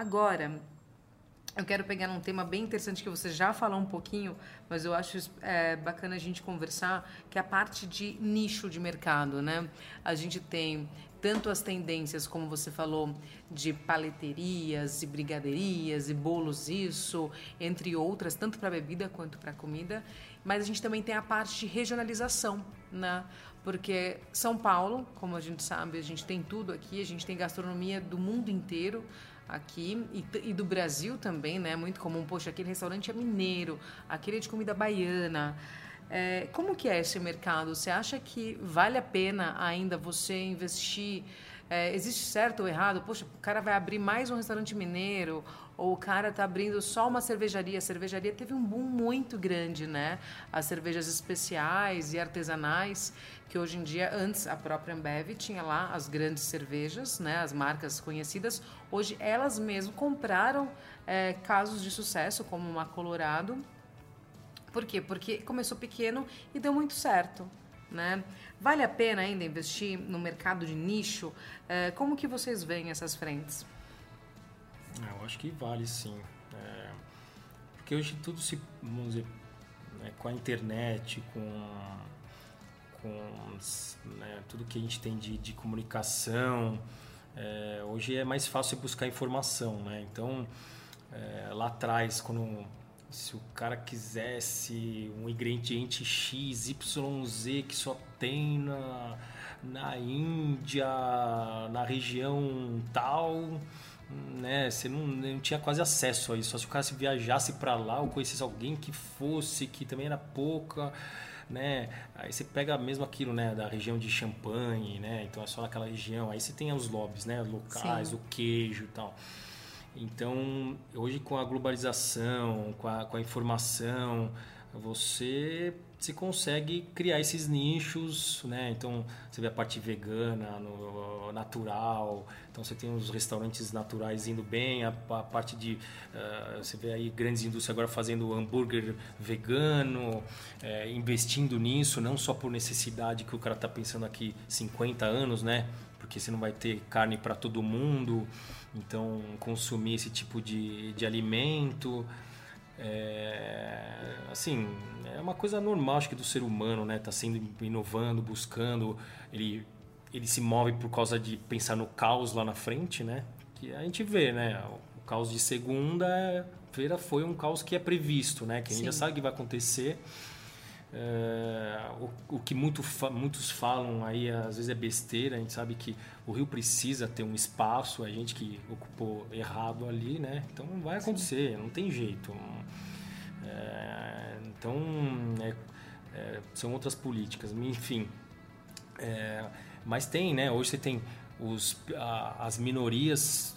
Agora, eu quero pegar um tema bem interessante que você já falou um pouquinho, mas eu acho é, bacana a gente conversar, que é a parte de nicho de mercado, né? A gente tem tanto as tendências, como você falou, de paleterias e brigaderias e bolos isso, entre outras, tanto para bebida quanto para comida, mas a gente também tem a parte de regionalização, né? Porque São Paulo, como a gente sabe, a gente tem tudo aqui, a gente tem gastronomia do mundo inteiro, aqui e, e, do Brasil também, né? Muito comum, poxa, aquele restaurante é mineiro, aquele é de comida baiana. É, como que é esse mercado? Você acha que vale a pena ainda você investir? É, existe certo ou errado? Poxa, o cara vai abrir mais um restaurante mineiro ou o cara está abrindo só uma cervejaria. A cervejaria teve um boom muito grande, né? As cervejas especiais e artesanais, que hoje em dia, antes a própria Ambev tinha lá as grandes cervejas, né? As marcas conhecidas. Hoje elas mesmo compraram é, casos de sucesso, como uma Colorado. Por quê? Porque começou pequeno e deu muito certo. Né? Vale a pena ainda investir no mercado de nicho? É, como que vocês veem essas frentes? É, eu acho que vale sim. É, porque hoje tudo se, vamos dizer, né, com a internet, com, com né, tudo que a gente tem de, de comunicação, é, hoje é mais fácil buscar informação, né? Então, é, lá atrás, quando se o cara quisesse um ingrediente X, Y, Z que só tem na, na Índia, na região tal, né? Você não, não tinha quase acesso a isso. Só se o cara se viajasse para lá ou conhecesse alguém que fosse, que também era pouca, né? Aí você pega mesmo aquilo, né? Da região de Champagne, né? Então é só naquela região. Aí você tem os lobbies, né? Locais, Sim. o queijo e tal. Então, hoje com a globalização, com a, com a informação, você se consegue criar esses nichos, né? Então você vê a parte vegana, no, natural, então você tem os restaurantes naturais indo bem, a, a parte de uh, você vê aí grandes indústrias agora fazendo hambúrguer vegano, é, investindo nisso, não só por necessidade que o cara está pensando aqui 50 anos, né? Porque você não vai ter carne para todo mundo, então consumir esse tipo de, de alimento. É, assim, é uma coisa normal, acho que do ser humano, né? Tá sendo inovando, buscando, ele ele se move por causa de pensar no caos lá na frente, né? Que a gente vê, né? O caos de segunda-feira foi um caos que é previsto, né? Que a gente Sim. já sabe que vai acontecer. É, o, o, que muito, muitos falam aí às vezes é besteira, a gente sabe que o Rio precisa ter um espaço, a gente que ocupou errado ali, né? Então vai acontecer, Sim. não tem jeito. É, então é, é, são outras políticas, enfim. É, mas tem, né? Hoje você tem os, a, as minorias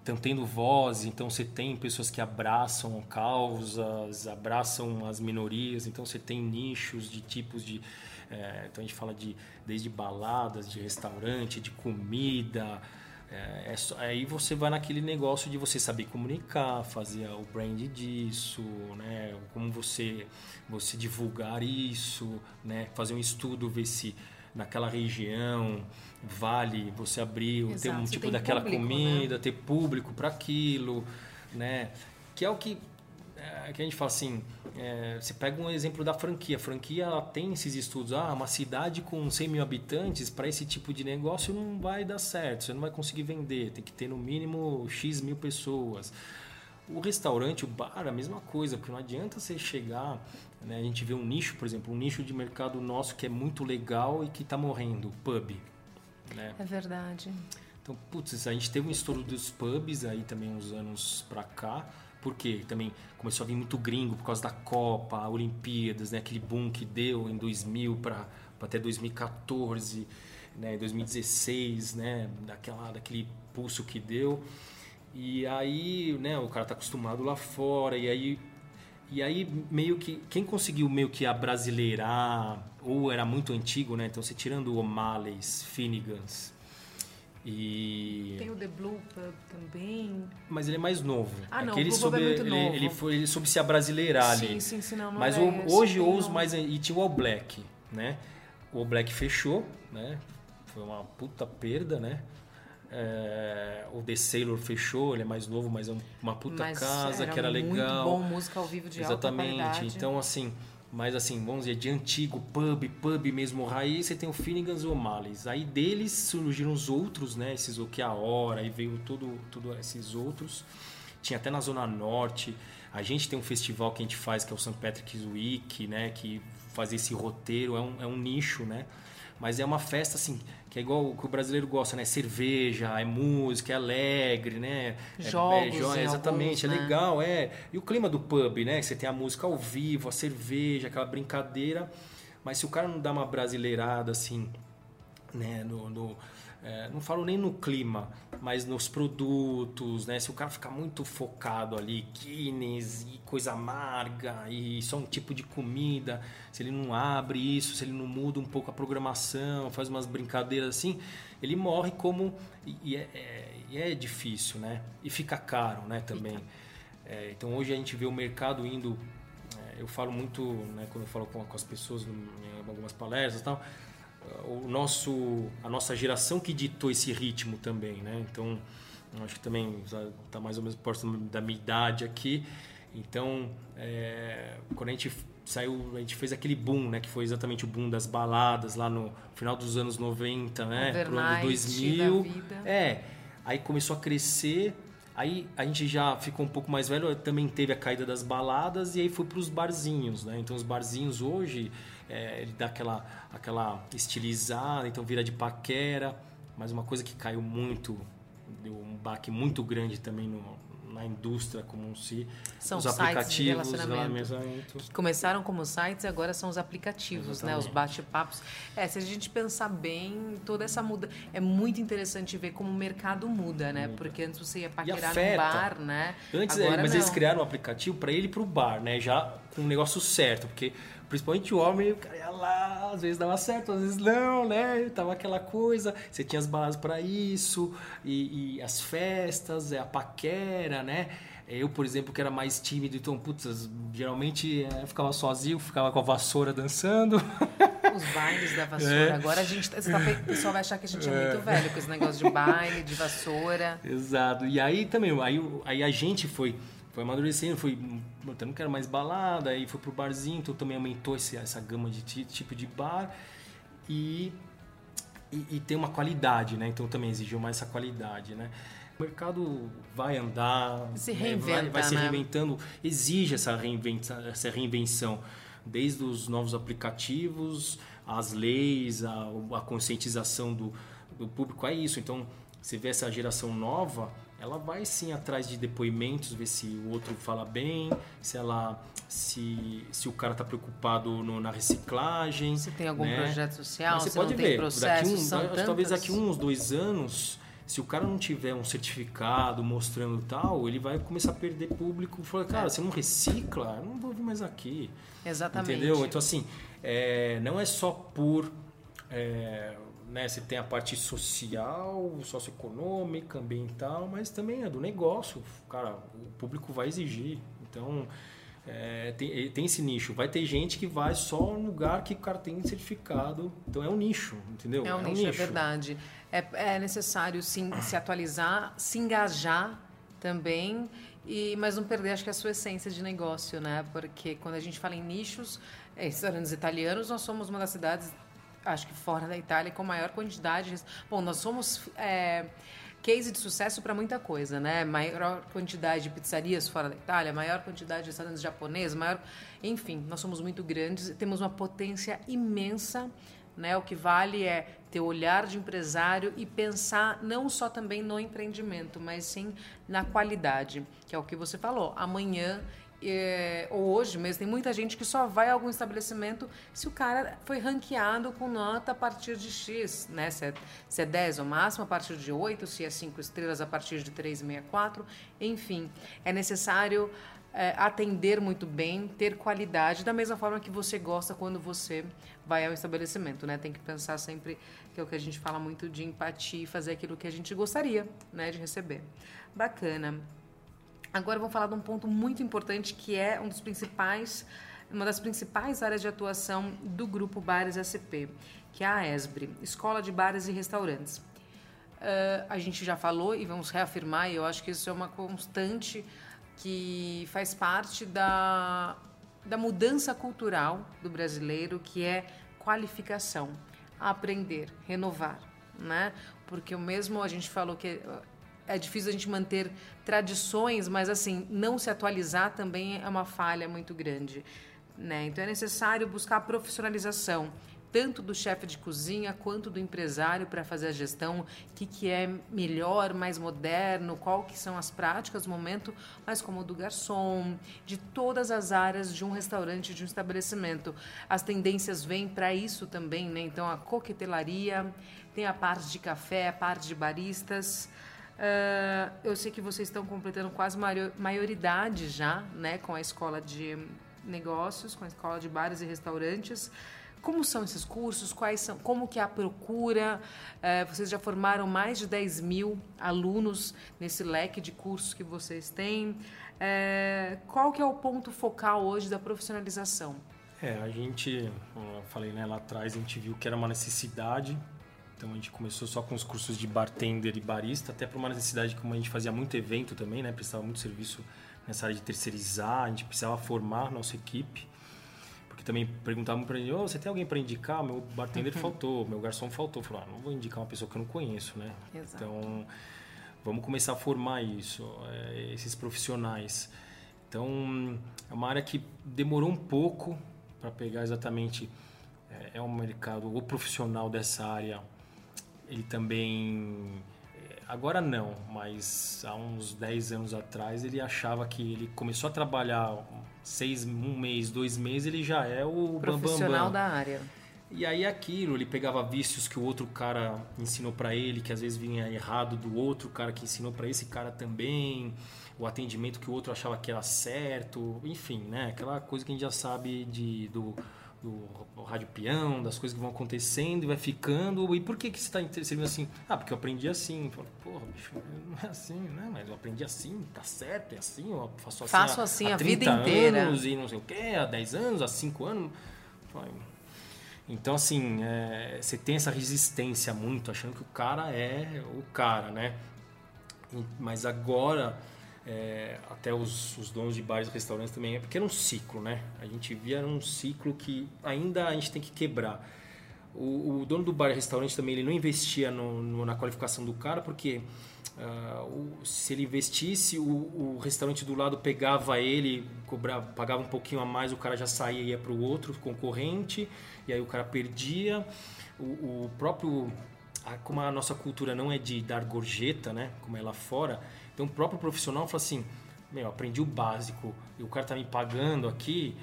estão tendo voz, então você tem pessoas que abraçam causas, abraçam as minorias, então você tem nichos de tipos de. É, então a gente fala de desde baladas, de restaurante, de comida. É, é só, aí você vai naquele negócio de você saber comunicar, fazer o brand disso, né? Como você você divulgar isso, né? Fazer um estudo, ver se naquela região, vale você abrir, Exato, ter um tipo daquela público, né? comida, né? ter público para aquilo, né? Que é o que, é, que a gente fala assim, é, você pega um exemplo da franquia. A franquia ela tem esses estudos. Ah, uma cidade com 100 mil habitantes, para esse tipo de negócio não vai dar certo. Você não vai conseguir vender. Tem que ter no mínimo X mil pessoas. O restaurante, o bar, a mesma coisa, porque não adianta você chegar. Né, a gente vê um nicho, por exemplo, um nicho de mercado nosso que é muito legal e que está morrendo, o pub. Né? É verdade. Então, putz, a gente teve um estouro dos pubs aí também uns anos para cá, porque também começou a vir muito gringo por causa da Copa, Olimpíadas, né, aquele boom que deu em 2000 para até 2014, né, 2016, né, daquela, daquele pulso que deu. E aí, né, o cara tá acostumado lá fora, e aí e aí meio que quem conseguiu meio que a brasileirar ou era muito antigo, né? Então você tirando o O'Malley's, Finnegans e tem o The Blue Pub também. Mas ele é mais novo. Ah, não, Aquele o soube, é muito ele, novo. ele foi ele soube se abrasileirar sim, ali. Sim, sim, não, não Mas é o, hoje ou os mais e tinha o All Black, né? O All Black fechou, né? Foi uma puta perda, né? É, o The Sailor fechou, ele é mais novo, mas é uma puta Mas casa era que era muito legal. bom, música ao vivo de alta Exatamente. qualidade. Então, assim, mas assim, vamos dizer, de antigo, pub, pub mesmo raiz, você tem o Finnegans O'Malley's. Aí deles surgiram os outros, né? Esses O Que a Hora, aí veio tudo, tudo esses outros. Tinha até na Zona Norte. A gente tem um festival que a gente faz, que é o St. Patrick's Week, né? Que faz esse roteiro, é um, é um nicho, né? Mas é uma festa, assim, que é igual o que o brasileiro gosta, né? Cerveja, é música, é alegre, né? É- Jogos é, jo- em exatamente, alguns, é né? legal, é. E o clima do pub, né? Você tem a música ao vivo, a cerveja, aquela brincadeira. Mas se o cara não dá uma brasileirada, assim, né? No, no- é, não falo nem no clima, mas nos produtos, né? Se o cara ficar muito focado ali, Guinness e coisa amarga e só um tipo de comida, se ele não abre isso, se ele não muda um pouco a programação, faz umas brincadeiras assim, ele morre como e, é, é- é difícil, né? E fica caro, né? Também. É, então hoje a gente vê o mercado indo é, eu falo muito, né, quando eu falo com, com as pessoas em algumas palestras e tal, o nosso, a nossa geração que ditou esse ritmo também, né? Então, acho que também está mais ou menos próximo da minha idade aqui. Então, é, quando a gente saiu, a gente fez aquele boom, né? Que foi exatamente o boom das baladas lá no final dos anos 90, né? Pro ano Overnight 2000. da vida. É, aí começou a crescer, aí a gente já ficou um pouco mais velho, também teve a caída das baladas e aí foi para os barzinhos, né? Então os barzinhos hoje, é, ele dá aquela, aquela estilizada, então vira de paquera, mas uma coisa que caiu muito, deu um baque muito grande também no, na indústria como um si, São os sites de aplicativos, relacionamento. que começaram como sites e agora são os aplicativos, né? Os Exatamente. bate-papos. É, se a gente pensar bem, toda essa muda é muito interessante ver como o mercado muda, né? Porque antes você ia paquerar no bar, né? Antes, agora é, mas não. eles criaram um aplicativo para ele e para o bar, né? Já com um negócio certo, porque principalmente o homem, o cara ia lá, às vezes dava certo, às vezes não, né? Tava aquela coisa, você tinha as baladas para isso, e, e as festas, é, a paquera, né? Eu, por exemplo, que era mais tímido, então, putz, geralmente é, ficava sozinho, ficava com a vassoura dançando. Os bailes da vassoura. É. Agora a gente. Tá, pe- o pessoal vai achar que a gente é muito velho com esse negócio de baile, de vassoura. Exato. E aí também, aí, aí a gente foi, foi amadurecendo, foi, eu não quero mais balada, aí foi pro barzinho, então também aumentou esse, essa gama de ti- tipo de bar e, e, e tem uma qualidade, né? Então também exigiu mais essa qualidade, né? O mercado vai andar, Se né? reinventa, vai, vai se né? reinventando, exige essa, reinventa, essa reinvenção, desde os novos aplicativos, as leis, a, a conscientização do, do público, é isso. Então, você vê essa geração nova, ela vai sim atrás de depoimentos, ver se o outro fala bem, se ela se, se o cara está preocupado no- na reciclagem. Se tem algum né? projeto social, Mas você se pode não tem ver, processo, daqui um, talvez daqui uns dois anos, se o cara não tiver um certificado mostrando tal, ele vai começar a perder público. Falar, cara, você não recicla, eu não vou vir mais aqui. Exatamente. Entendeu? Então, assim, é, não é só por. É, né, você tem a parte social, socioeconômica, ambiental, mas também é do negócio. Cara, o público vai exigir. Então, é, tem, tem esse nicho. Vai ter gente que vai só no lugar que o cara tem certificado. Então, é um nicho, entendeu? É um, nicho, é verdade. É, é necessário sim, se atualizar, se engajar também, e, mas não perder, acho que, a sua essência de negócio, né? Porque quando a gente fala em nichos, é, restaurantes italianos, nós somos uma das cidades, acho que fora da Itália, com maior quantidade. de- Bom, nós somos é, case de sucesso para muita coisa, né? Maior quantidade de pizzarias fora da Itália, maior quantidade de restaurantes japoneses, maior... Enfim, nós somos muito grandes, temos uma potência imensa né? O que vale é ter o olhar de empresário e pensar não só também no empreendimento, mas sim na qualidade, que é o que você falou. Amanhã é, ou hoje mesmo, tem muita gente que só vai a algum estabelecimento se o cara foi ranqueado com nota a partir de X, né? Se é, se é 10 o máximo, a partir de 8, se é 5 estrelas, a partir de 3,64. Enfim, é necessário é, atender muito bem, ter qualidade, da mesma forma que você gosta quando você vai ao estabelecimento, né? Tem que pensar sempre que é o que a gente fala muito de empatia e fazer aquilo que a gente gostaria, né, de receber. Bacana. Agora vamos falar de um ponto muito importante que é um dos principais, uma das principais áreas de atuação do grupo Bares SP, que é a ESBRE, Escola de Bares e Restaurantes. uh, a gente já falou e vamos reafirmar, e eu acho que isso é uma constante que faz parte da, da mudança cultural do brasileiro, que é qualificação, aprender, renovar, né? Porque o mesmo a gente falou que é difícil a gente manter tradições, mas assim, não se atualizar também é uma falha muito grande. Né? Então é necessário buscar profissionalização, tanto do chefe de cozinha quanto do empresário para fazer a gestão, o que, que é melhor, mais moderno, qual que são as práticas do momento, mas como do garçom, de todas as áreas de um restaurante, de um estabelecimento. As tendências vêm para isso também, né? Então a coquetelaria, tem a parte de café, a parte de baristas. Uh, eu sei que vocês estão completando quase maioridade já, né, com a escola de negócios, com a escola de bares e restaurantes. Como são esses cursos? Quais são? Como que é a procura? Uh, vocês já formaram mais de 10 mil alunos nesse leque de cursos que vocês têm. Uh, qual que é o ponto focal hoje da profissionalização? É, a gente, eu falei né, lá atrás, a gente viu que era uma necessidade então a gente começou só com os cursos de bartender e barista, até por uma necessidade, como a gente fazia muito evento também, né? Precisava muito serviço nessa área de terceirizar, a gente precisava formar nossa equipe. Porque também perguntavam para ele, oh, você tem alguém para indicar? Meu bartender uhum. faltou, meu garçom faltou. Falou, ah, não vou indicar uma pessoa que eu não conheço, né? Exato. Então vamos começar a formar isso, é, esses profissionais. Então é uma área que demorou um pouco para pegar exatamente é, é um mercado o profissional dessa área ele também agora não, mas há uns 10 anos atrás ele achava que ele começou a trabalhar seis, um mês, dois meses, ele já é o profissional bam, bam, bam. da área. E aí aquilo, ele pegava vícios que o outro cara ensinou para ele, que às vezes vinha errado do outro cara que ensinou para esse cara também, o atendimento que o outro achava que era certo, enfim, né? Aquela coisa que a gente já sabe de do do rádio peão, das coisas que vão acontecendo e vai ficando. E por que, que você está servindo assim? Ah, porque eu aprendi assim. Eu falo, porra, bicho, não é assim, né? Mas eu aprendi assim, tá certo, é assim, eu faço assim, faço assim há, a vida inteira. anos e não sei o quê, há 10 anos, há 5 anos. Então, assim, é, você tem essa resistência muito, achando que o cara é o cara, né? Mas agora é, até os, os, donos de bares e restaurantes também, é porque era um ciclo, né? A gente via um ciclo que ainda a gente tem que quebrar. O, o dono do bar e restaurante também ele não investia no, no, na qualificação do cara, porque uh, o, se ele investisse, o, o, restaurante do lado pegava ele, cobrava, pagava um pouquinho a mais, o cara já saía e ia para o outro concorrente, e aí o cara perdia. O, próprio como a nossa cultura não é de dar gorjeta, né, como é lá fora, então o próprio profissional fala assim: meu, aprendi o básico e o cara tá me pagando aqui.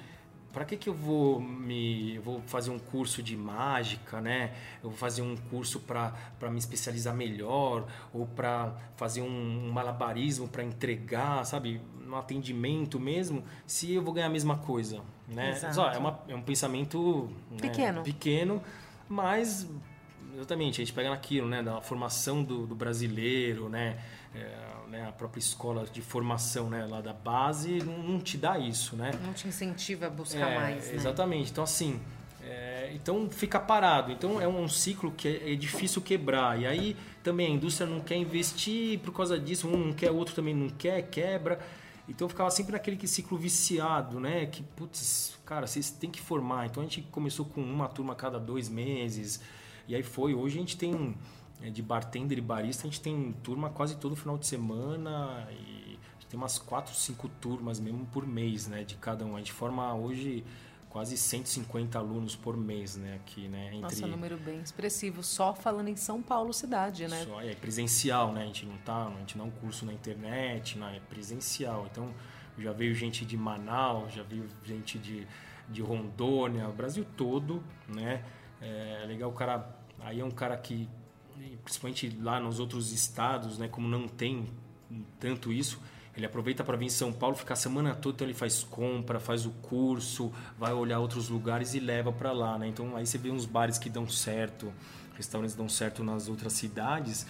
Para que, que eu vou me eu vou fazer um curso de mágica, né? Eu vou fazer um curso para me especializar melhor ou para fazer um, um malabarismo para entregar, sabe, no atendimento mesmo, se eu vou ganhar a mesma coisa, né? Só, é, uma, é um pensamento né, pequeno, pequeno, mas exatamente a gente pega naquilo, né, da formação do, do brasileiro, né? É, né, a própria escola de formação né, lá da base não, não te dá isso, né? Não te incentiva a buscar é, mais, né? Exatamente. Então, assim, é, então fica parado. Então, é um ciclo que é, é, difícil quebrar. E aí, também, a indústria não quer investir por causa disso. Um não quer, o outro também não quer, quebra. Então, ficava sempre naquele ciclo viciado, né? Que, putz, cara, vocês têm que formar. Então, a gente começou com uma turma a cada dois meses. E aí foi. Hoje a gente tem de bartender e barista, a gente tem turma quase todo final de semana e tem umas 4, 5 turmas mesmo por mês, né, de cada um. A gente forma hoje quase 150 alunos por mês, né, aqui, né, entre Nossa, um número bem expressivo, só falando em São Paulo cidade, né? Só é presencial, né? A gente não tá, a gente não é um curso na internet, não, é presencial. Então, já veio gente de Manaus, já veio gente de de Rondônia, o Brasil todo, né? É legal o cara, aí é um cara que principalmente lá nos outros estados, né, como não tem tanto isso, ele aproveita para vir em São Paulo, ficar a semana toda, então ele faz compra, faz o curso, vai olhar outros lugares e leva para lá, né? Então aí você vê uns bares que dão certo, restaurantes dão certo nas outras cidades.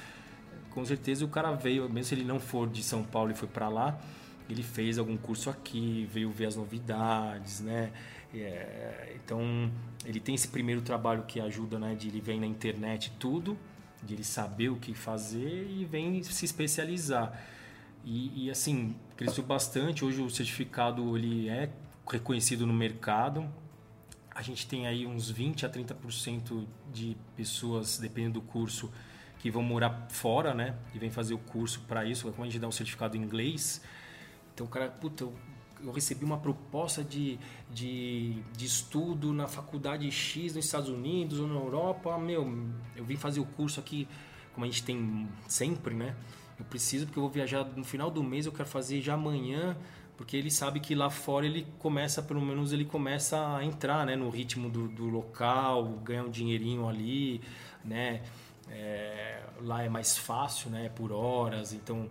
Com certeza o cara veio, mesmo se ele não for de São Paulo e foi para lá, ele fez algum curso aqui, veio ver as novidades, né? É, então ele tem esse primeiro trabalho que ajuda, né? De ele vem na internet tudo de ele saber o que fazer e vem se especializar. E, e assim, cresceu bastante. Hoje o certificado ele é reconhecido no mercado. A gente tem aí uns 20 a 30% de pessoas, dependendo do curso, que vão morar fora, né? E vem fazer o curso para isso. Como a gente dá um certificado em inglês. Então o cara, puta, eu, eu recebi uma proposta de, de, de estudo na faculdade X nos Estados Unidos ou na Europa. Meu, eu vim fazer o curso aqui, como a gente tem sempre, né? Eu preciso porque eu vou viajar no final do mês, eu quero fazer já amanhã, porque ele sabe que lá fora ele começa, pelo menos ele começa a entrar, né, no ritmo do, do local, ganhar um dinheirinho ali, né? É, lá é mais fácil, né? Por horas, então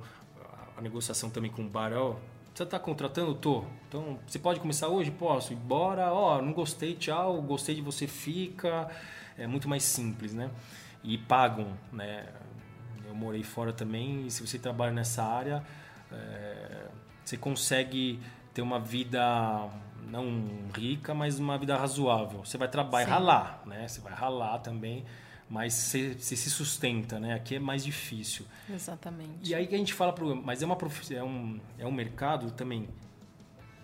a negociação também com o bar, ó, você está contratando? Tô. Então, você pode começar hoje? Posso. Bora. Ó, não gostei, tchau. Gostei de você, fica. É muito mais simples, né? E pagam, né? Eu morei fora também e se você trabalha nessa área, é, você consegue ter uma vida não rica, mas uma vida razoável. Você vai trabalhar, ralar, né? Você vai ralar também, mas você, se sustenta, né? Aqui é mais difícil. Exatamente. E aí que a gente fala, pro, mas é uma é um é um mercado também.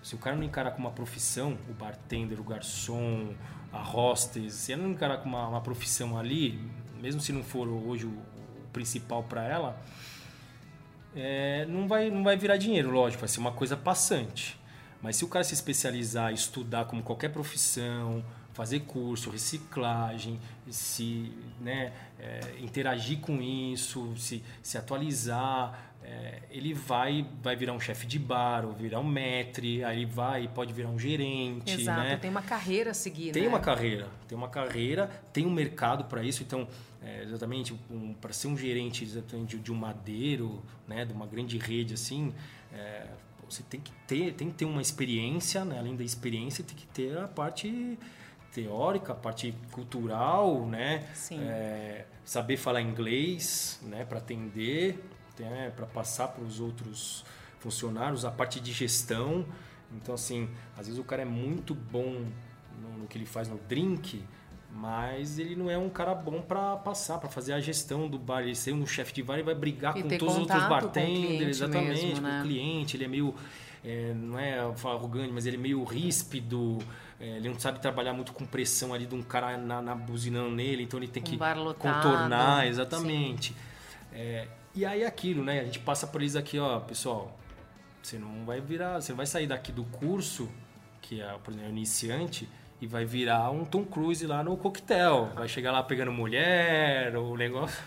Se o cara não encarar como uma profissão, o bartender, o garçom, a hostess, se ele não encarar como uma, uma profissão ali, mesmo se não for hoje o, principal para ela, é, não, vai, não vai virar dinheiro, lógico, vai ser uma coisa passante. Mas se o cara se especializar, estudar como qualquer profissão, fazer curso, reciclagem, se né, é, interagir com isso, se, se atualizar, é, ele vai vai virar um chefe de bar, ou virar um maître, aí ele vai pode virar um gerente, Exato, né? tem uma carreira a seguir, Tem né? uma carreira, tem uma carreira, tem um mercado para isso, então é, exatamente um, para ser um gerente exatamente de um madeiro, né, de uma grande rede assim, é, você tem que ter tem que ter uma experiência, né? além da experiência tem que ter a parte teórica, a parte cultural, né? É, saber falar inglês, né, para atender né, para passar para os outros funcionários, a parte de gestão. Então, assim, às vezes o cara é muito bom no, no que ele faz no drink, mas ele não é um cara bom para passar, para fazer a gestão do bar. Ele ser um chefe de bar e vai brigar e com todos os outros bartenders, exatamente, mesmo, né? com o cliente. Ele é meio, é, não é arrogante, mas ele é meio ríspido. É, ele não sabe trabalhar muito com pressão ali de um cara na, na buzinando nele, então ele tem um que contornar, exatamente. É, e aí aquilo, né? A gente passa por isso aqui, ó, pessoal. Você não vai virar, você vai sair daqui do curso, que é, por exemplo, iniciante, e vai virar um Tom Cruise lá no coquetel. Vai chegar lá pegando mulher, o negócio.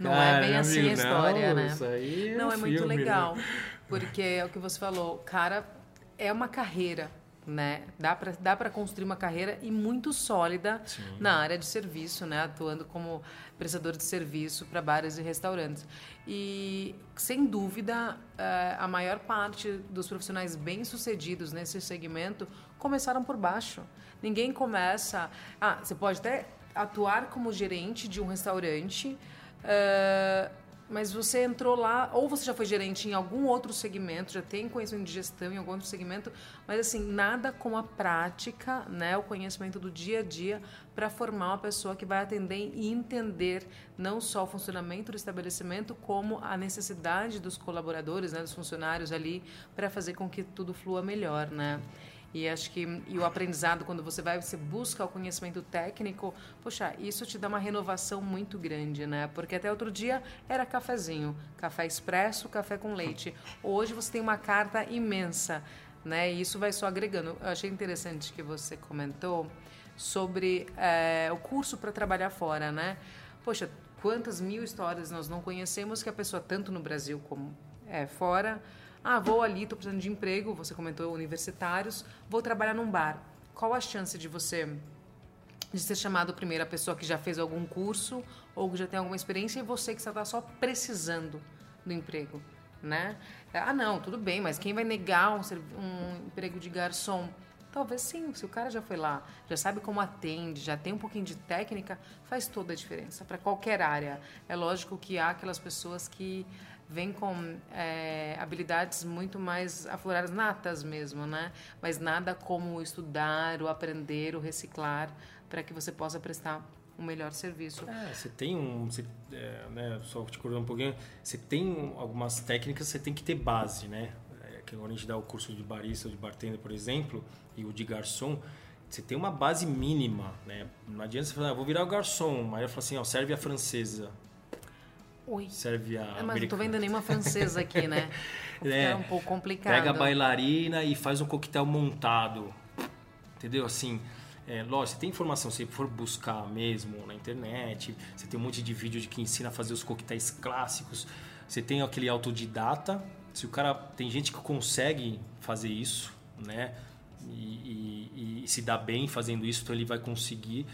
Não Cara, é bem assim amigo, a história, não, né? Isso aí é não, é muito né? legal. Né? Porque é o que você falou, cara, é uma carreira né? Dá para dá para construir uma carreira e muito sólida Sim. na área de serviço, né? Atuando como prestador de serviço para bares e restaurantes. E sem dúvida, eh, a maior parte dos profissionais bem-sucedidos nesse segmento começaram por baixo. Ninguém começa, ah, você pode até atuar como gerente de um restaurante, uh, mas você entrou lá, ou você já foi gerente em algum outro segmento, já tem conhecimento de gestão em algum outro segmento, mas assim, nada com a prática, né, o conhecimento do dia a dia para formar uma pessoa que vai atender e entender não só o funcionamento do estabelecimento, como a necessidade dos colaboradores, né, dos funcionários ali, para fazer com que tudo flua melhor, né? E acho que e o aprendizado, quando você vai, você busca o conhecimento técnico, poxa, isso te dá uma renovação muito grande, né? Porque até outro dia era cafezinho, café expresso, café com leite. Hoje você tem uma carta imensa, né? E isso vai só agregando. Eu achei interessante que você comentou sobre é, o curso para trabalhar fora, né? Poxa, quantas mil histórias nós não conhecemos que a pessoa, tanto no Brasil como é, fora, ah, vou ali, estou precisando de emprego, você comentou universitários, vou trabalhar num bar. Qual a chance de você de ser chamado primeiro a pessoa que já fez algum curso ou que já tem alguma experiência e você que está só precisando do emprego, né? Ah, não, tudo bem, mas quem vai negar um, um emprego de garçom? Talvez sim, se o cara já foi lá, já sabe como atende, já tem um pouquinho de técnica, faz toda a diferença para qualquer área. É lógico que há aquelas pessoas que vem com é, habilidades muito mais afloradas, natas mesmo, né? Mas nada como estudar, o aprender, o reciclar, para que você possa prestar um melhor serviço. É, você tem um, você, é, né, só te cortando um pouquinho, você tem algumas técnicas, você tem que ter base, né? É, que quando a gente dá o curso de barista ou de bartender, por exemplo, e o de garçom, você tem uma base mínima, né? Não adianta você falar, ah, vou virar o garçom, aí eu falo assim, ó, serve a francesa. Serve a. É, mas não tô vendo nenhuma francesa aqui, né? é, é um pouco complicado. Pega a bailarina e faz um coquetel montado. Entendeu? Assim, é, lógico, você tem informação, se for buscar mesmo na internet, você tem um monte de vídeo de que ensina a fazer os coquetéis clássicos. Você tem aquele autodidata. Se o cara. Tem gente que consegue fazer isso, né? E, e, e se dá bem fazendo isso, então ele vai conseguir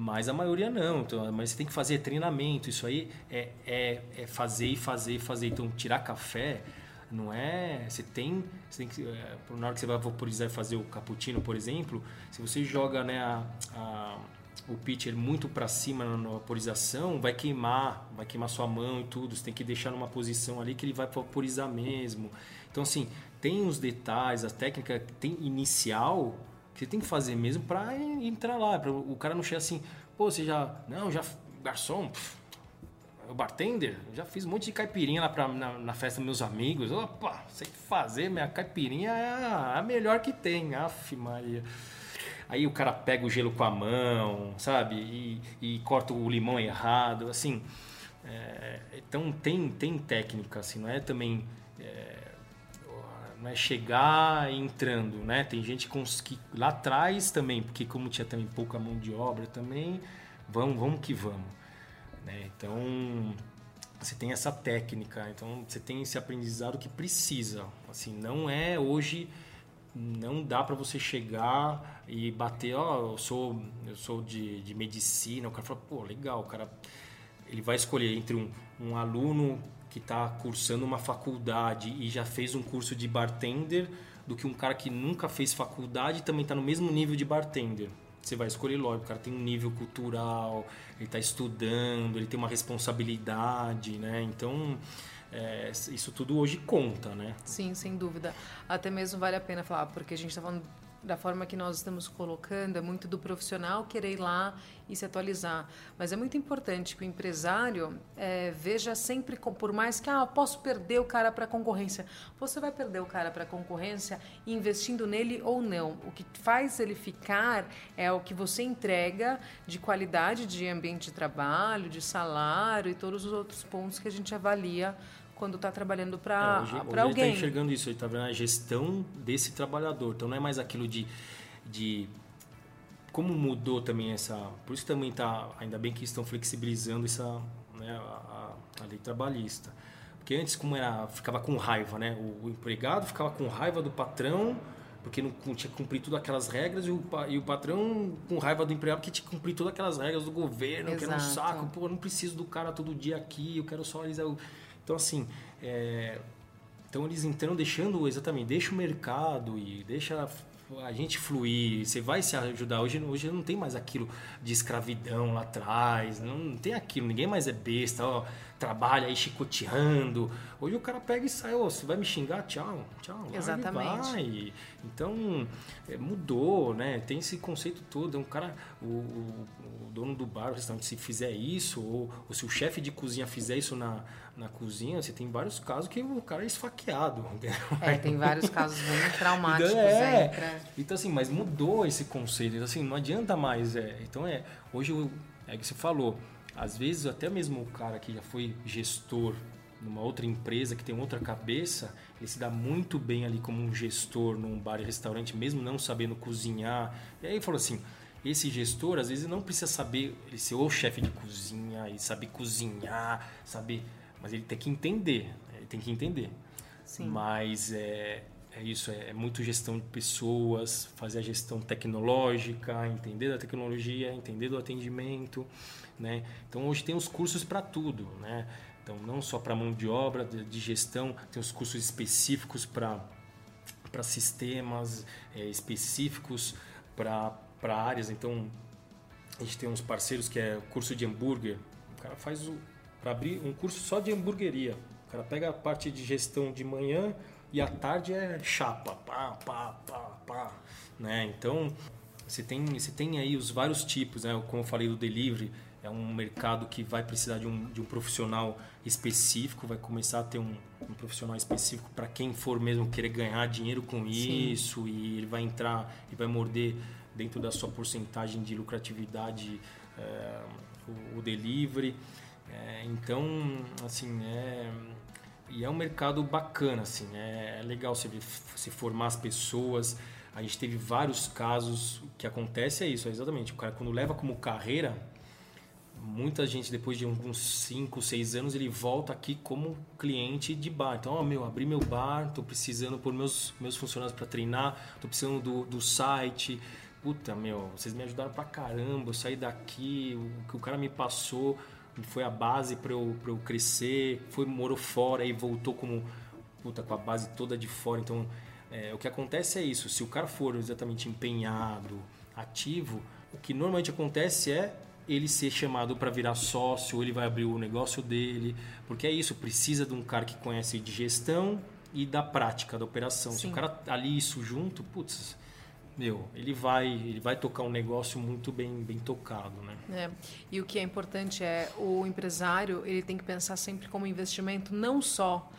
mas a maioria não. Então, mas você tem que fazer treinamento. Isso aí é, é, é fazer e fazer e fazer. Então, tirar café não é. Você tem. Você tem que, é, na hora que você vai vaporizar e fazer o cappuccino, por exemplo, se você joga né, a, a o pitcher muito para cima na vaporização, vai queimar, vai queimar sua mão e tudo. Você tem que deixar numa posição ali que ele vai vaporizar mesmo. Então, assim, tem os detalhes, a técnica tem inicial você tem que fazer mesmo para entrar lá. Pra o cara não chegar assim, pô, você já. Não, já. Garçom, o bartender, já fiz um monte de caipirinha lá pra, na, na festa dos meus amigos. Opa, sei fazer, minha caipirinha é a, a melhor que tem. Aff, Maria. Aí o cara pega o gelo com a mão, sabe? E, e corta o limão errado, assim. É, então tem, tem técnica, assim, não é também. É, não é chegar entrando, né? Tem gente que lá atrás também, porque como tinha também pouca mão de obra também, vamos, vamos que vamos, né? Então você tem essa técnica, então você tem esse aprendizado que precisa, assim, não é hoje não dá para você chegar e bater, ó, oh, eu sou eu sou de, de medicina, o cara fala, pô, legal, o cara ele vai escolher entre um, um aluno que está cursando uma faculdade e já fez um curso de bartender do que um cara que nunca fez faculdade e também está no mesmo nível de bartender. Você vai escolher logo, o cara tem um nível cultural, ele está estudando, ele tem uma responsabilidade, né? Então, é, isso tudo hoje conta, né? Sim, sem dúvida. Até mesmo vale a pena falar, porque a gente está falando da forma que nós estamos colocando, é muito do profissional querer ir lá e se atualizar. Mas é muito importante que o empresário é, veja sempre, por mais que ah, posso perder o cara para a concorrência, você vai perder o cara para a concorrência investindo nele ou não. O que faz ele ficar é o que você entrega de qualidade de ambiente de trabalho, de salário e todos os outros pontos que a gente avalia quando está trabalhando para é, alguém. Hoje ele está enxergando isso, ele está vendo a gestão desse trabalhador. Então não é mais aquilo de, de como mudou também essa. Por isso também está, ainda bem que estão flexibilizando essa, né, a, a, lei trabalhista. Porque antes, como era, ficava com raiva, né? O, o empregado ficava com raiva do patrão porque não tinha que cumprir todas aquelas regras e o, e o patrão com raiva do empregado porque tinha que cumprir todas aquelas regras do governo, Exato. que era um saco, pô, eu não preciso do cara todo dia aqui, eu quero só eles. Então, assim, é, então eles entram deixando exatamente, deixa o mercado e deixa a gente fluir, você vai se ajudar. Hoje, hoje não tem mais aquilo de escravidão lá atrás, não, não tem aquilo, ninguém mais é besta, ó, trabalha aí chicoteando. Hoje o cara pega e sai, ó, você vai me xingar? Tchau, tchau. Exatamente. Vai. Então, é, mudou, né? Tem esse conceito todo. Um cara, o, o, o dono do bar, o restaurante, se fizer isso, ou, ou se o chefe de cozinha fizer isso na, na cozinha, você tem vários casos que o cara é esfaqueado. É, tem vários casos bem traumáticos então, é, aí. Pra... Então, assim, mas mudou esse conceito. Então, assim, não adianta mais. É, então, é, hoje, é que você falou, às vezes, até mesmo o cara que já foi gestor numa outra empresa, que tem outra cabeça, ele se dá muito bem ali como um gestor num bar e restaurante, mesmo não sabendo cozinhar. E aí ele falou assim, esse gestor, às vezes, não precisa saber ele ser o chefe de cozinha e saber cozinhar, saber... Mas ele tem que entender, ele tem que entender. Sim. Mas é, é isso, é, é muito gestão de pessoas, fazer a gestão tecnológica, entender da tecnologia, entender do atendimento, né? Então hoje tem os cursos para tudo, né? Então não só para mão de obra, de, de, gestão, tem os cursos específicos para para sistemas é, específicos para para áreas. Então a gente tem uns parceiros que é curso de hambúrguer. O cara faz o para abrir um curso só de hamburgueria. O cara pega a parte de gestão de manhã e à tarde é chapa, pá, pá, pá, pá, né? Então você tem, você tem aí os vários tipos, né? Como eu falei do delivery, é um mercado que vai precisar de um, de um profissional específico, vai começar a ter um, um profissional específico para quem for mesmo querer ganhar dinheiro com Sim. isso e ele vai entrar e vai morder dentro da sua porcentagem de lucratividade é, o, o, delivery. É, então, assim, é, e é um mercado bacana, assim, é, é legal você, se formar as pessoas. A gente teve vários casos que acontece é isso, é exatamente. O cara quando leva como carreira, muita gente depois de uns 5, 6 anos ele volta aqui como cliente de bar. Então, ó, meu, abri meu bar, tô precisando por meus meus funcionários para treinar, tô precisando do, do site. Puta, meu, vocês me ajudaram pra caramba, eu saí daqui, o que o cara me passou foi a base para eu, pra eu crescer, foi morou fora e voltou como puta com a base toda de fora. Então, é, o que acontece é isso, se o cara for exatamente empenhado, ativo, o que normalmente acontece é ele ser chamado para virar sócio, ele vai abrir o negócio dele, porque é isso, precisa de um cara que conhece de gestão e da prática da operação. Sim. Se o cara ali isso junto, putz, meu, ele vai, ele vai tocar um negócio muito bem, bem tocado, né? É. E o que é importante é o empresário, ele tem que pensar sempre como investimento, não só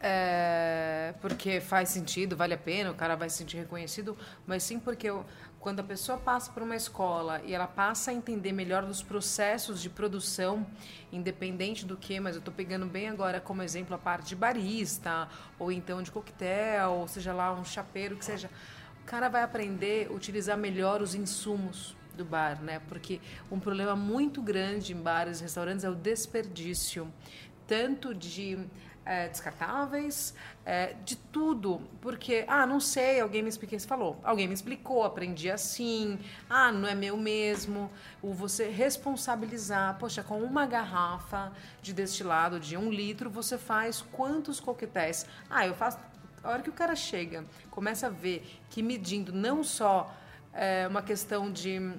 é, porque faz sentido, vale a pena, o cara vai se sentir reconhecido, mas sim porque quando a pessoa passa por uma escola e ela passa a entender melhor dos processos de produção, independente do que, mas eu estou pegando bem agora como exemplo a parte de barista, ou então de coquetel, ou seja lá, um chapeiro, que seja. O cara vai aprender a utilizar melhor os insumos do bar, né? Porque um problema muito grande em bares e restaurantes é o desperdício, tanto de é, descartáveis, é, de tudo. Porque, ah, não sei, alguém me explicou, você falou, alguém me explicou, aprendi assim, ah, não é meu mesmo. O você responsabilizar, poxa, com uma garrafa de destilado de um litro, você faz quantos coquetéis? Ah, eu faço. A hora que o cara chega, começa a ver que medindo não só é, uma questão de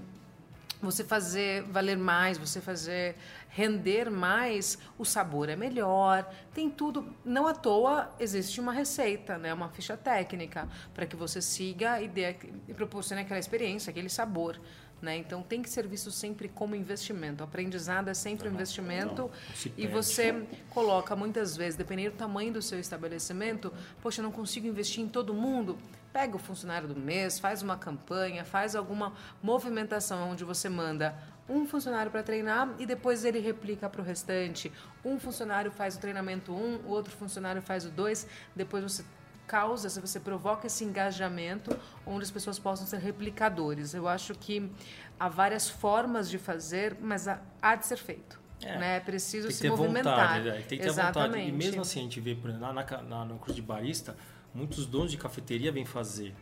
você fazer valer mais, você fazer render mais, o sabor é melhor, tem tudo. Não à toa existe uma receita, né? uma ficha técnica, para que você siga e, dê, e proporcione aquela experiência, aquele sabor. Né? Então tem que ser visto sempre como investimento. O aprendizado é sempre um investimento não, e você coloca muitas vezes, dependendo do tamanho do seu estabelecimento, poxa, eu não consigo investir em todo mundo. Pega o funcionário do mês, faz uma campanha, faz alguma movimentação onde você manda um funcionário para treinar e depois ele replica para o restante. Um funcionário faz o treinamento um, o outro funcionário faz o dois, depois você causa, se você provoca esse engajamento onde as pessoas possam ser replicadores. Eu acho que há várias formas de fazer, mas há de ser feito. É, né? É preciso se movimentar. Vontade, né? Tem que ter Exatamente. vontade. E mesmo assim, a gente vê, exemplo, na, na, no curso de barista, muitos donos de cafeteria vêm fazer.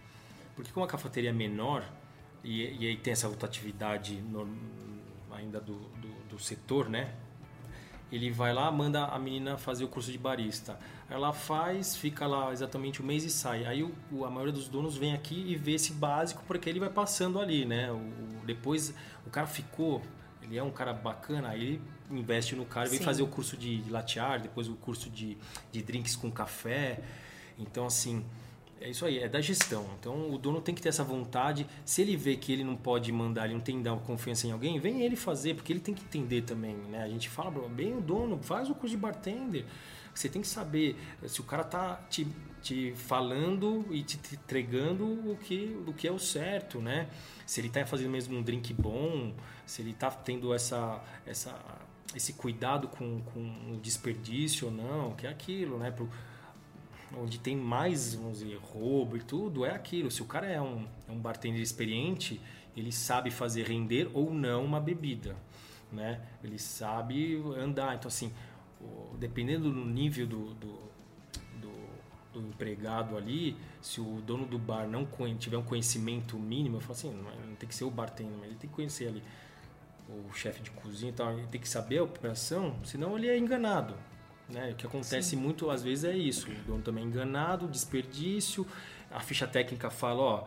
Porque como a cafeteria é menor, e, e aí tem essa rotatividade no, ainda do, do, do, setor, né? Ele vai lá, manda a menina fazer o curso de barista. Ela faz, fica lá exatamente um mês e sai. Aí o, o, a maioria dos donos vem aqui e vê esse básico porque ele vai passando ali, né? O, depois o cara ficou, ele é um cara bacana, aí ele investe no cara e vem fazer o curso de latte art, depois o curso de, de drinks com café. Então, assim, é isso aí, é da gestão. Então, o dono tem que ter essa vontade. Se ele vê que ele não pode mandar, ele não tem dar confiança em alguém, vem ele fazer, porque ele tem que entender também, né? A gente fala, bem o dono, faz o curso de bartender. Você tem que saber se o cara tá te, te falando e te, te entregando o que, o que é o certo, né? Se ele está fazendo mesmo um drink bom, se ele está tendo essa, essa, esse cuidado com, com o desperdício ou não, que é aquilo, né? Pro, onde tem mais, vamos dizer, roubo e tudo, é aquilo. Se o cara é um, é um bartender experiente, ele sabe fazer render ou não uma bebida, né? Ele sabe andar. Então, assim, dependendo do nível do, do, do, do empregado ali, se o dono do bar não tiver um conhecimento mínimo, eu falo assim, não, tem que ser o bartender, mas ele tem que conhecer ali o chefe de cozinha e tal, ele tem que saber a operação, senão ele é enganado. Né? O que acontece Sim. muito às vezes é isso. O dono também é enganado, desperdício. A ficha técnica fala, ó,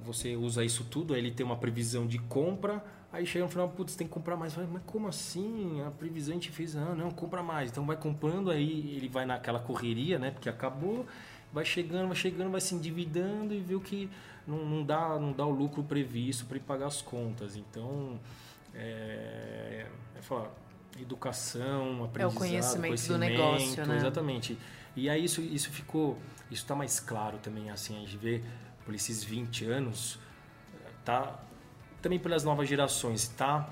você usa isso tudo, aí ele tem uma previsão de compra, aí chega no final, putz, tem que comprar mais. Mas como assim? A previsão a gente fez, ah, não, compra mais. Então vai comprando, aí ele vai naquela correria, né? Porque acabou, vai chegando, vai chegando, vai se endividando e viu que não, não, dá, não dá o lucro previsto para pagar as contas. Então, é, é falar, educação, aprendizado, é o conhecimento, conhecimento do negócio, né? Exatamente. E aí isso, isso ficou, isso está mais claro também, assim, a gente vê por esses 20 anos, tá também pelas novas gerações, tá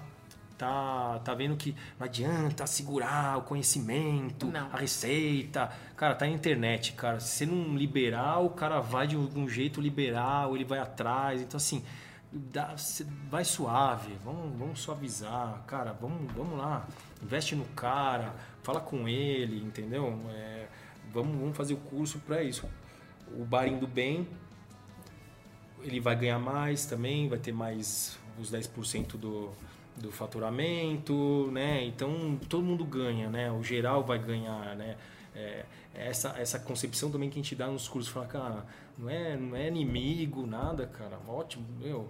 tá, tá vendo que não adianta segurar o conhecimento, não. a receita. Cara, tá na internet, cara. Se você não liberar, o cara vai de um jeito liberal, ele vai atrás. Então, assim, dá, vai suave, vamos, vamos suavizar, cara, vamos, vamos lá. Investe no cara, fala com ele, entendeu? É, vamos, vamos fazer o curso para isso. O bar indo bem, ele vai ganhar mais também, vai ter mais os 10% do, do faturamento, né? Então todo mundo ganha, né? O geral vai ganhar, né? É, essa, essa concepção também que a gente dá nos cursos, fala, cara, não é, não é inimigo, nada, cara, ótimo, meu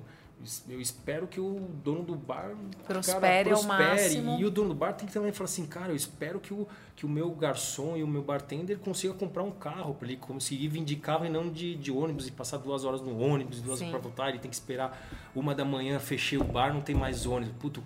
eu espero que o dono do bar prospere, cara, prospere. ao máximo. E o dono do bar tem que também falar assim, cara, eu espero que o, que o meu garçom e o meu bartender consiga comprar um carro para ele conseguir vir de carro e não de, de ônibus e passar duas horas no ônibus, duas Sim. horas para voltar. Ele tem que esperar uma da manhã, fechei o bar, não tem mais ônibus. Puto,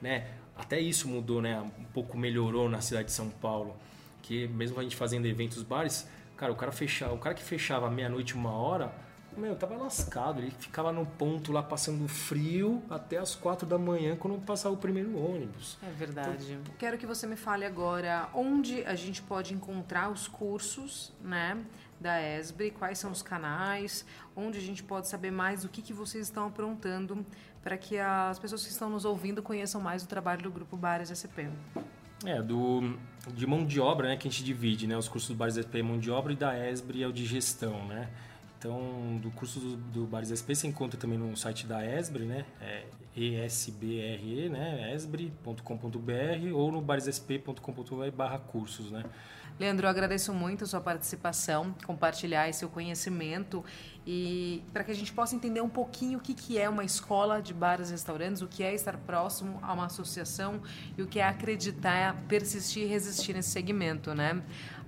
né? Até isso mudou, né? Um pouco melhorou na cidade de São Paulo. Que mesmo a gente fazendo eventos bares, cara, o cara fechava, o cara que fechava meia-noite, uma hora meu, tava lascado. Ele ficava no ponto lá passando frio até as quatro da manhã quando passava o primeiro ônibus. É verdade. Então, Quero que você me fale agora onde a gente pode encontrar os cursos, né? Da ESBRE, quais são os canais, onde a gente pode saber mais o que, que vocês estão aprontando para que as pessoas que estão nos ouvindo conheçam mais o trabalho do Grupo Bares SP. É, do, de mão de obra, né, que a gente divide, né, os cursos do Bares SP é mão de obra e da ESBRE é o de gestão, né. Então, do curso do, do Bares SP você encontra também no site da Esbre, né? É esbre, né? esbre.com.br ou no baressp.com.br barra cursos, né? Leandro, eu agradeço muito a sua participação, compartilhar esse seu conhecimento e para que a gente possa entender um pouquinho o que, que é uma escola de bares e restaurantes, o que é estar próximo a uma associação e o que é acreditar, persistir e resistir nesse segmento, né?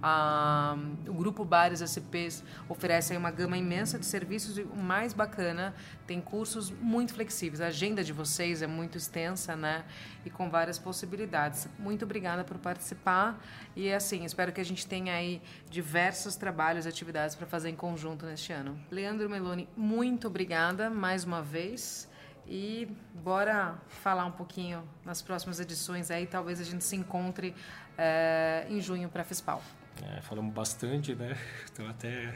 Ah, o Grupo Bares SPs oferece uma gama imensa de serviços e o mais bacana, tem cursos muito flexíveis. A agenda de vocês é muito extensa, né? E com várias possibilidades. Muito obrigada por participar e assim, espero que a gente tenha aí diversos trabalhos e atividades para fazer em conjunto neste ano. Leandro Meloni, muito obrigada mais uma vez. E bora falar um pouquinho nas próximas edições aí, talvez a gente se encontre é, em junho para a FISPAL. É, falamos bastante, né? Então até.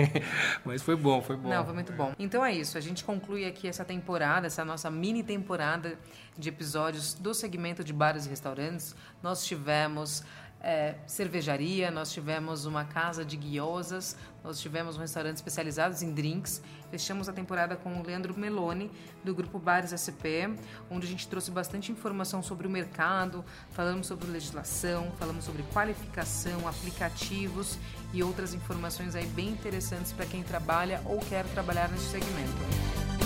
Mas foi bom, foi bom. Não, foi muito bom. Então é isso. A gente conclui aqui essa temporada, essa nossa mini temporada de episódios do segmento de bares e restaurantes. Nós tivemos é, cervejaria, nós tivemos uma casa de guiosas, nós tivemos um restaurante especializado em drinks. Fechamos a temporada com o Leandro Meloni, do grupo Bares SP, onde a gente trouxe bastante informação sobre o mercado, falamos sobre legislação, falamos sobre qualificação, aplicativos e outras informações aí bem interessantes para quem trabalha ou quer trabalhar nesse segmento.